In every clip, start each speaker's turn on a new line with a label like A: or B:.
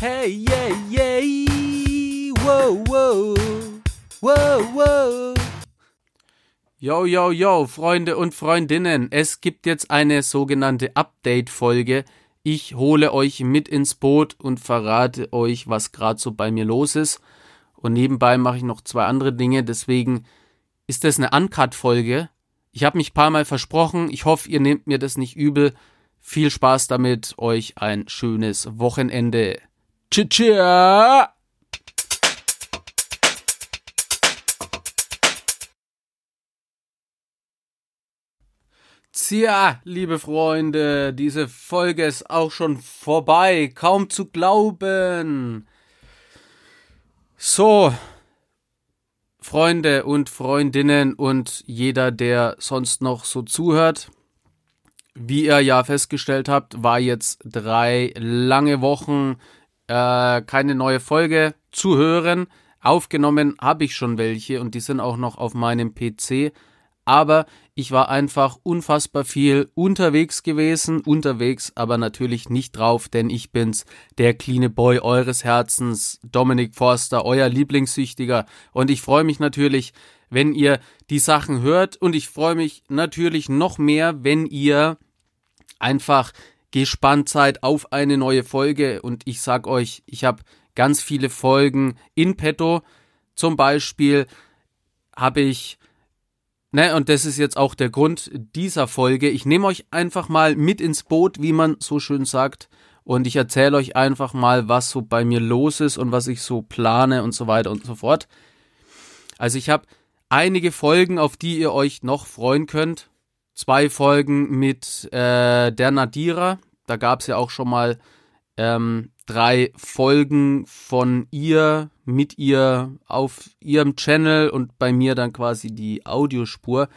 A: Hey, yeah, yeah. Wow, wow. Wow, wow. Yo, yo, yo, Freunde und Freundinnen. Es gibt jetzt eine sogenannte Update-Folge. Ich hole euch mit ins Boot und verrate euch, was gerade so bei mir los ist. Und nebenbei mache ich noch zwei andere Dinge. Deswegen ist das eine Uncut-Folge. Ich habe mich ein paar Mal versprochen. Ich hoffe, ihr nehmt mir das nicht übel. Viel Spaß damit. Euch ein schönes Wochenende. Tschüss. Tja, liebe Freunde, diese Folge ist auch schon vorbei. Kaum zu glauben. So, Freunde und Freundinnen und jeder, der sonst noch so zuhört. Wie ihr ja festgestellt habt, war jetzt drei lange Wochen äh, keine neue Folge zu hören. Aufgenommen habe ich schon welche und die sind auch noch auf meinem PC. Aber ich war einfach unfassbar viel unterwegs gewesen, unterwegs aber natürlich nicht drauf, denn ich bin's, der cleane Boy eures Herzens, Dominik Forster, euer Lieblingssüchtiger. Und ich freue mich natürlich, wenn ihr die Sachen hört und ich freue mich natürlich noch mehr, wenn ihr einfach gespannt seid auf eine neue Folge und ich sag euch, ich habe ganz viele Folgen in petto. Zum Beispiel habe ich Ne, und das ist jetzt auch der Grund dieser Folge. Ich nehme euch einfach mal mit ins Boot, wie man so schön sagt. Und ich erzähle euch einfach mal, was so bei mir los ist und was ich so plane und so weiter und so fort. Also ich habe einige Folgen, auf die ihr euch noch freuen könnt. Zwei Folgen mit äh, der Nadira. Da gab es ja auch schon mal ähm, drei Folgen von ihr, mit ihr auf ihrem Channel und bei mir dann quasi die Audiospur.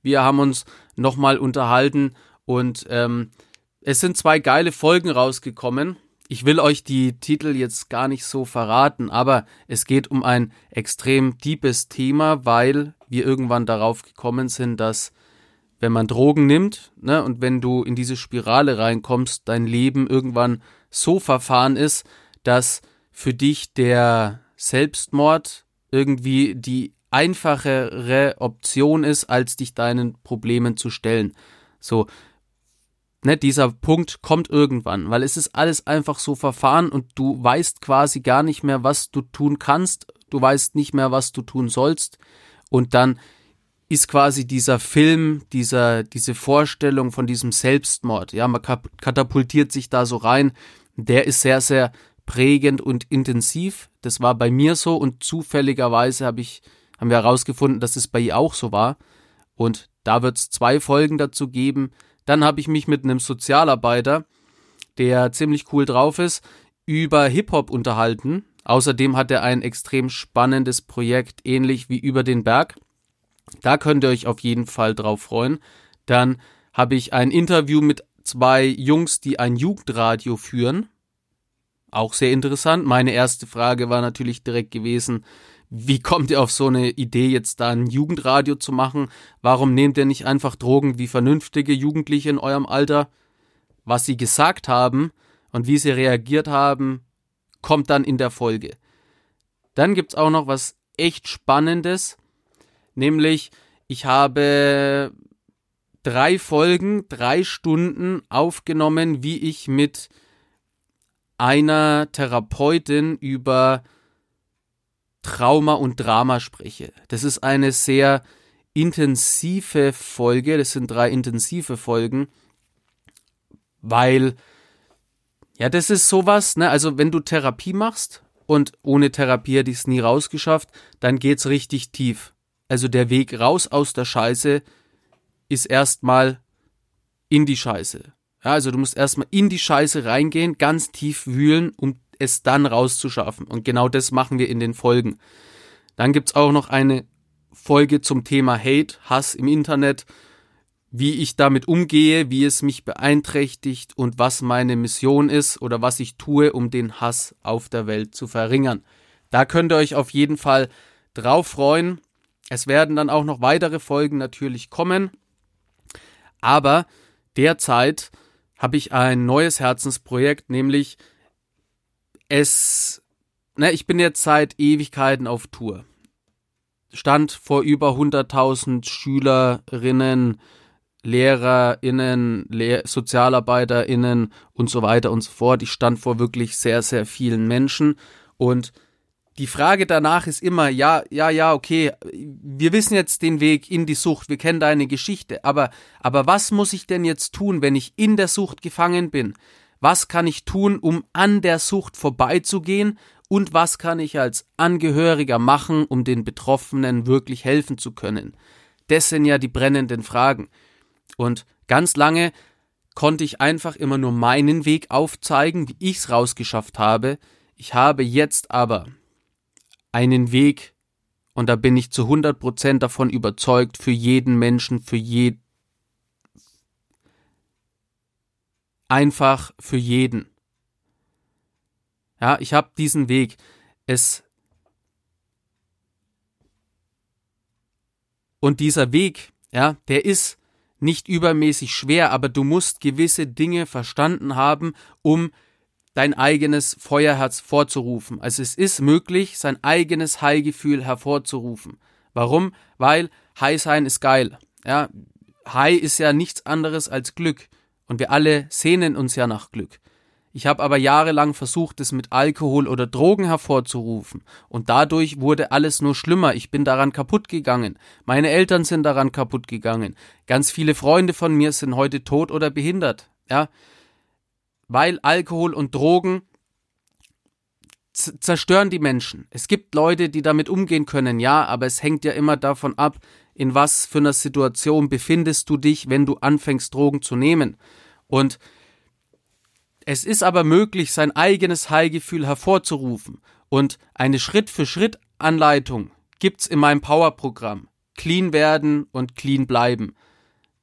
A: Wir haben uns nochmal unterhalten und ähm, es sind zwei geile Folgen rausgekommen. Ich will euch die Titel jetzt gar nicht so verraten, aber es geht um ein extrem deepes Thema, weil wir irgendwann darauf gekommen sind, dass wenn man Drogen nimmt, ne, und wenn du in diese Spirale reinkommst, dein Leben irgendwann so verfahren ist, dass für dich der Selbstmord irgendwie die einfachere Option ist, als dich deinen Problemen zu stellen. So, ne, dieser Punkt kommt irgendwann, weil es ist alles einfach so verfahren und du weißt quasi gar nicht mehr, was du tun kannst, du weißt nicht mehr, was du tun sollst und dann ist quasi dieser Film, dieser, diese Vorstellung von diesem Selbstmord, ja, man katapultiert sich da so rein, der ist sehr, sehr prägend und intensiv. Das war bei mir so und zufälligerweise habe ich, haben wir herausgefunden, dass es bei ihr auch so war. Und da wird es zwei Folgen dazu geben. Dann habe ich mich mit einem Sozialarbeiter, der ziemlich cool drauf ist, über Hip-Hop unterhalten. Außerdem hat er ein extrem spannendes Projekt, ähnlich wie über den Berg. Da könnt ihr euch auf jeden Fall drauf freuen. Dann habe ich ein Interview mit zwei Jungs, die ein Jugendradio führen. Auch sehr interessant. Meine erste Frage war natürlich direkt gewesen, wie kommt ihr auf so eine Idee, jetzt da ein Jugendradio zu machen? Warum nehmt ihr nicht einfach Drogen wie vernünftige Jugendliche in eurem Alter? Was sie gesagt haben und wie sie reagiert haben, kommt dann in der Folge. Dann gibt's auch noch was echt Spannendes, nämlich ich habe drei Folgen, drei Stunden aufgenommen, wie ich mit einer Therapeutin über Trauma und Drama spreche. Das ist eine sehr intensive Folge, das sind drei intensive Folgen, weil ja, das ist sowas, ne? Also, wenn du Therapie machst und ohne Therapie hätte ich es nie rausgeschafft, dann geht's richtig tief. Also der Weg raus aus der Scheiße ist erstmal in die Scheiße. Ja, also du musst erstmal in die Scheiße reingehen, ganz tief wühlen, um es dann rauszuschaffen. Und genau das machen wir in den Folgen. Dann gibt's auch noch eine Folge zum Thema Hate, Hass im Internet, wie ich damit umgehe, wie es mich beeinträchtigt und was meine Mission ist oder was ich tue, um den Hass auf der Welt zu verringern. Da könnt ihr euch auf jeden Fall drauf freuen. Es werden dann auch noch weitere Folgen natürlich kommen. Aber derzeit habe ich ein neues Herzensprojekt, nämlich es, ne, ich bin jetzt seit Ewigkeiten auf Tour. Stand vor über 100.000 Schülerinnen, LehrerInnen, Lehr SozialarbeiterInnen und so weiter und so fort. Ich stand vor wirklich sehr, sehr vielen Menschen und die Frage danach ist immer, ja, ja, ja, okay, wir wissen jetzt den Weg in die Sucht, wir kennen deine Geschichte, aber, aber was muss ich denn jetzt tun, wenn ich in der Sucht gefangen bin? Was kann ich tun, um an der Sucht vorbeizugehen? Und was kann ich als Angehöriger machen, um den Betroffenen wirklich helfen zu können? Das sind ja die brennenden Fragen. Und ganz lange konnte ich einfach immer nur meinen Weg aufzeigen, wie ich's rausgeschafft habe. Ich habe jetzt aber einen Weg, und da bin ich zu 100% davon überzeugt, für jeden Menschen, für jeden, einfach für jeden. Ja, ich habe diesen Weg. Es und dieser Weg, ja, der ist nicht übermäßig schwer, aber du musst gewisse Dinge verstanden haben, um dein eigenes Feuerherz vorzurufen. Also es ist möglich, sein eigenes High-Gefühl hervorzurufen. Warum? Weil High sein ist geil. Ja, High ist ja nichts anderes als Glück. Und wir alle sehnen uns ja nach Glück. Ich habe aber jahrelang versucht, es mit Alkohol oder Drogen hervorzurufen, und dadurch wurde alles nur schlimmer. Ich bin daran kaputt gegangen. Meine Eltern sind daran kaputt gegangen. Ganz viele Freunde von mir sind heute tot oder behindert. Ja, weil Alkohol und Drogen zerstören die Menschen. Es gibt Leute, die damit umgehen können, ja, aber es hängt ja immer davon ab, in was für einer Situation befindest du dich, wenn du anfängst, Drogen zu nehmen. Und es ist aber möglich, sein eigenes Heilgefühl hervorzurufen. Und eine Schritt-für-Schritt-Anleitung gibt's in meinem Power-Programm. Clean werden und clean bleiben.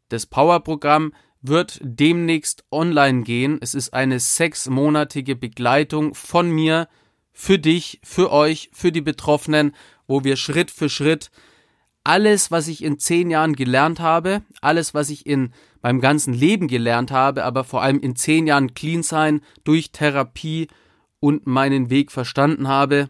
A: Das Power-Programm wird demnächst online gehen. Es ist eine sechsmonatige Begleitung von mir für dich, für euch, für die Betroffenen, wo wir Schritt für Schritt alles, was ich in zehn Jahren gelernt habe, alles, was ich in meinem ganzen Leben gelernt habe, aber vor allem in zehn Jahren Clean sein durch Therapie und meinen Weg verstanden habe,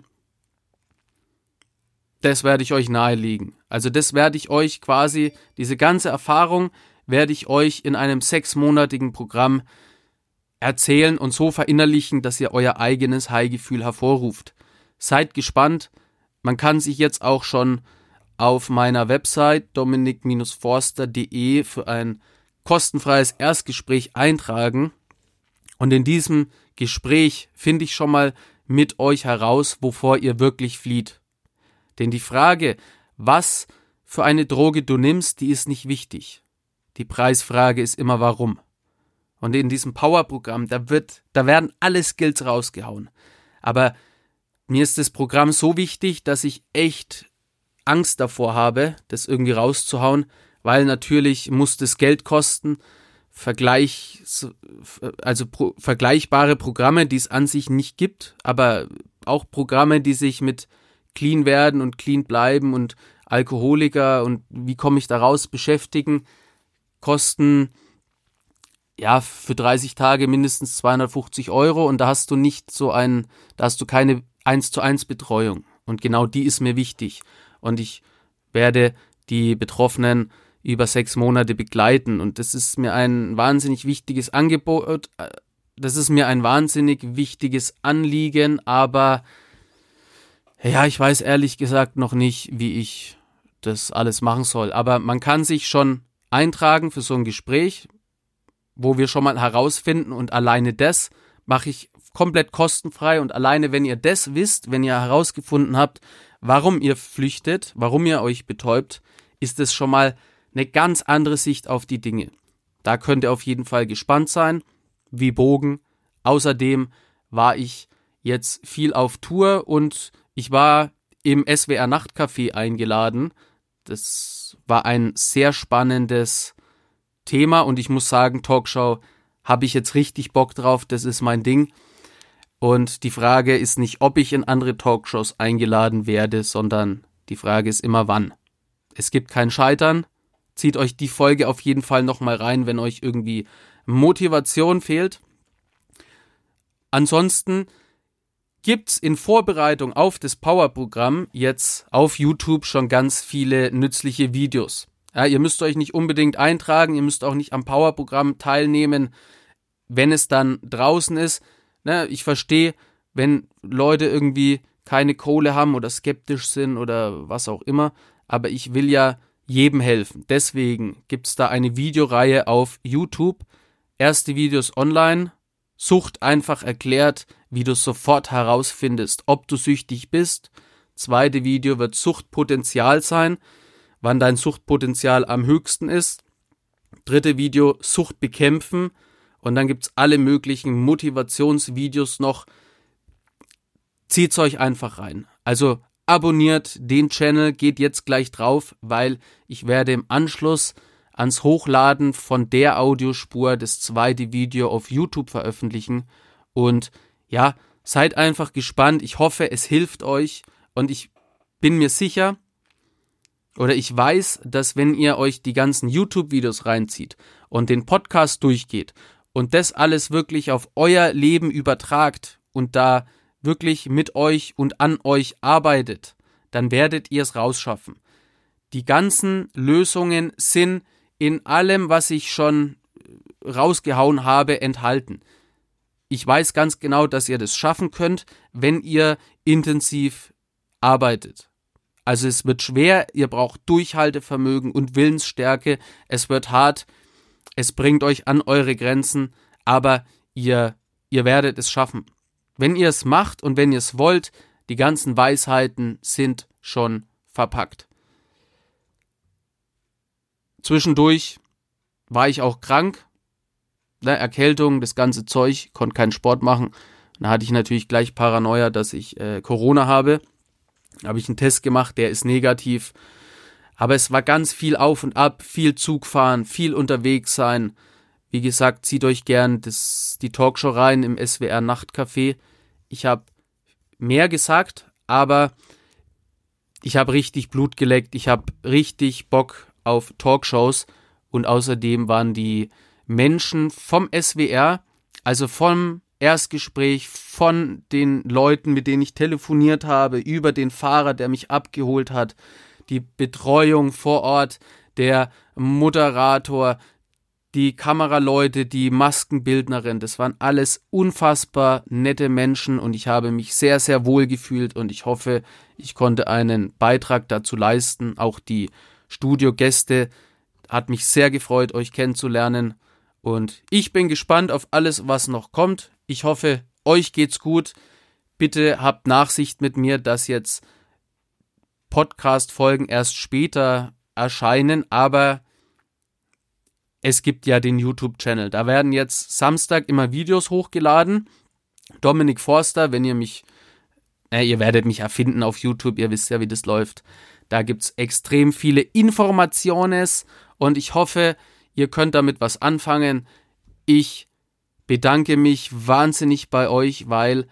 A: das werde ich euch nahelegen. Also das werde ich euch quasi, diese ganze Erfahrung werde ich euch in einem sechsmonatigen Programm erzählen und so verinnerlichen, dass ihr euer eigenes High-Gefühl hervorruft. Seid gespannt. Man kann sich jetzt auch schon auf meiner Website dominik-forster.de für ein kostenfreies Erstgespräch eintragen. Und in diesem Gespräch finde ich schon mal mit euch heraus, wovor ihr wirklich flieht. Denn die Frage, was für eine Droge du nimmst, die ist nicht wichtig. Die Preisfrage ist immer warum. Und in diesem Power-Programm, da wird, da werden alle Skills rausgehauen. Aber mir ist das Programm so wichtig, dass ich echt Angst davor habe, das irgendwie rauszuhauen, weil natürlich muss das Geld kosten. Vergleich, also pro, vergleichbare Programme, die es an sich nicht gibt, aber auch Programme, die sich mit Clean werden und Clean bleiben und Alkoholiker und wie komme ich da raus beschäftigen, kosten ja für 30 Tage mindestens 250 Euro und da hast du nicht so ein, da hast du keine 1 zu 1 Betreuung. Und genau die ist mir wichtig und ich werde die Betroffenen über sechs Monate begleiten. Und das ist mir ein wahnsinnig wichtiges Angebot. Das ist mir ein wahnsinnig wichtiges Anliegen, aber ja, ich weiß ehrlich gesagt noch nicht, wie ich das alles machen soll. Aber man kann sich schon eintragen für so ein Gespräch, wo wir schon mal herausfinden und alleine das mache ich komplett kostenfrei und alleine, wenn ihr das wisst, wenn ihr herausgefunden habt, warum ihr flüchtet, warum ihr euch betäubt, ist es schon mal eine ganz andere Sicht auf die Dinge. Da könnt ihr auf jeden Fall gespannt sein, wie Bogen. Außerdem war ich jetzt viel auf Tour und ich war im SWR Nachtcafé eingeladen. Das war ein sehr spannendes Thema und ich muss sagen, Talkshow habe ich jetzt richtig Bock drauf, das ist mein Ding. Und die Frage ist nicht, ob ich in andere Talkshows eingeladen werde, sondern die Frage ist immer wann. Es gibt kein Scheitern. Zieht euch die Folge auf jeden Fall nochmal rein, wenn euch irgendwie Motivation fehlt. Ansonsten gibt's in Vorbereitung auf das Power-Programm jetzt auf YouTube schon ganz viele nützliche Videos. Ja, ihr müsst euch nicht unbedingt eintragen, ihr müsst auch nicht am Power-Programm teilnehmen, wenn es dann draußen ist. Ne, ich verstehe, wenn Leute irgendwie keine Kohle haben oder skeptisch sind oder was auch immer, aber ich will ja jedem helfen. Deswegen gibt's da eine Videoreihe auf YouTube. Erste Videos online, Sucht einfach erklärt, wie du sofort herausfindest, ob du süchtig bist. Zweite Video wird Suchtpotenzial sein, wann dein Suchtpotenzial am höchsten ist. Dritte Video Sucht bekämpfen. Und dann gibt's alle möglichen Motivationsvideos noch. Zieht's euch einfach rein. Also abonniert den Channel, geht jetzt gleich drauf, weil ich werde im Anschluss ans Hochladen von der Audiospur das zweite Video auf YouTube veröffentlichen. Und ja, seid einfach gespannt. Ich hoffe, es hilft euch. Und ich bin mir sicher, oder ich weiß, dass wenn ihr euch die ganzen YouTube-Videos reinzieht und den Podcast durchgeht und das alles wirklich auf euer Leben übertragt und da wirklich mit euch und an euch arbeitet, dann werdet ihr es rausschaffen. Die ganzen Lösungen sind in allem, was ich schon rausgehauen habe, enthalten. Ich weiß ganz genau, dass ihr das schaffen könnt, wenn ihr intensiv arbeitet. Also es wird schwer, ihr braucht Durchhaltevermögen und Willensstärke, es wird hart, es bringt euch an eure Grenzen, aber ihr, ihr werdet es schaffen. Wenn ihr es macht und wenn ihr es wollt, die ganzen Weisheiten sind schon verpackt. Zwischendurch war ich auch krank, ne, Erkältung, das ganze Zeug, konnte keinen Sport machen. Da hatte ich natürlich gleich Paranoia, dass ich äh, Corona habe. Habe ich einen Test gemacht, der ist negativ. Aber es war ganz viel auf und ab, viel Zug fahren, viel unterwegs sein. Wie gesagt, zieht euch gern das, die Talkshow rein im SWR Nachtcafé. Ich habe mehr gesagt, aber ich habe richtig Blut geleckt. Ich habe richtig Bock auf Talkshows und außerdem waren die Menschen vom SWR, also vom Erstgespräch, von den Leuten, mit denen ich telefoniert habe, über den Fahrer, der mich abgeholt hat, die Betreuung vor Ort, der Moderator, die Kameraleute, die Maskenbildnerin, das waren alles unfassbar nette Menschen und ich habe mich sehr, sehr wohl gefühlt und ich hoffe, ich konnte einen Beitrag dazu leisten, auch die Studiogäste. Hat mich sehr gefreut, euch kennenzulernen. Und ich bin gespannt auf alles, was noch kommt. Ich hoffe, euch geht's gut. Bitte habt Nachsicht mit mir, dass jetzt Podcast-Folgen erst später erscheinen, aber es gibt ja den YouTube-Channel. Da werden jetzt Samstag immer Videos hochgeladen. Dominik Forster, wenn ihr mich, äh, ihr werdet mich erfinden auf YouTube, ihr wisst ja, wie das läuft. Da gibt's extrem viele Informationen und ich hoffe, ihr könnt damit was anfangen. Ich bedanke mich wahnsinnig bei euch, weil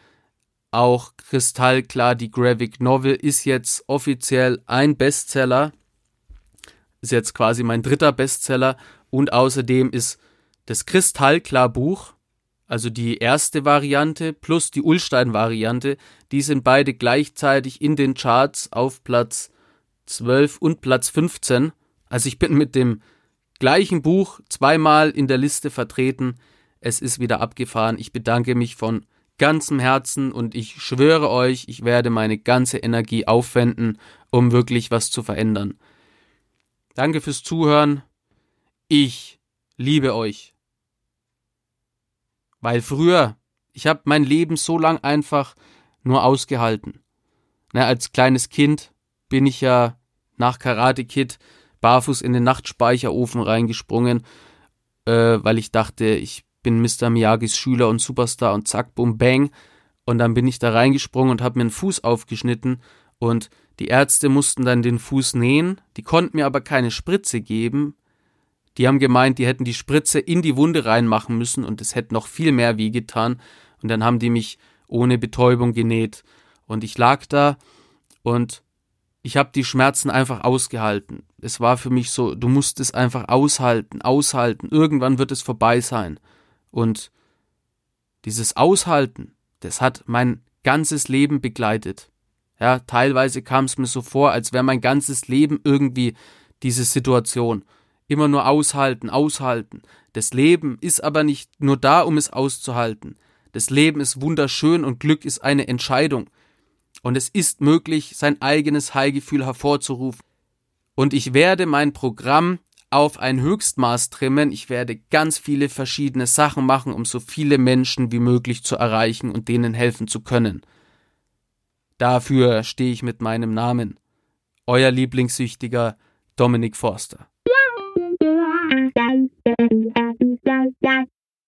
A: auch kristallklar die Graphic Novel ist jetzt offiziell ein Bestseller. Ist jetzt quasi mein dritter Bestseller und außerdem ist das Kristallklar Buch, also die erste Variante plus die Ulstein-Variante, die sind beide gleichzeitig in den Charts auf Platz 12 und Platz 15. Also ich bin mit dem gleichen Buch zweimal in der Liste vertreten. Es ist wieder abgefahren. Ich bedanke mich von ganzem Herzen und ich schwöre euch, ich werde meine ganze Energie aufwenden, um wirklich was zu verändern. Danke fürs Zuhören. Ich liebe euch. Weil früher, ich habe mein Leben so lang einfach nur ausgehalten. Na, als kleines Kind bin ich ja nach Karate Kid barfuß in den Nachtspeicherofen reingesprungen, äh, weil ich dachte, ich bin Mr. Miyagis Schüler und Superstar und zack, bum, bang. Und dann bin ich da reingesprungen und habe mir einen Fuß aufgeschnitten und die Ärzte mussten dann den Fuß nähen, die konnten mir aber keine Spritze geben. Die haben gemeint, die hätten die Spritze in die Wunde reinmachen müssen und es hätte noch viel mehr wehgetan. Und dann haben die mich ohne Betäubung genäht. Und ich lag da und ich habe die Schmerzen einfach ausgehalten. Es war für mich so, du musst es einfach aushalten, aushalten. Irgendwann wird es vorbei sein. Und dieses Aushalten, das hat mein ganzes Leben begleitet. Ja, teilweise kam es mir so vor, als wäre mein ganzes Leben irgendwie diese Situation. Immer nur aushalten, aushalten. Das Leben ist aber nicht nur da, um es auszuhalten. Das Leben ist wunderschön und Glück ist eine Entscheidung. Und es ist möglich, sein eigenes Heilgefühl hervorzurufen. Und ich werde mein Programm auf ein Höchstmaß trimmen. Ich werde ganz viele verschiedene Sachen machen, um so viele Menschen wie möglich zu erreichen und denen helfen zu können. Dafür stehe ich mit meinem Namen. Euer Lieblingssüchtiger Dominik Forster.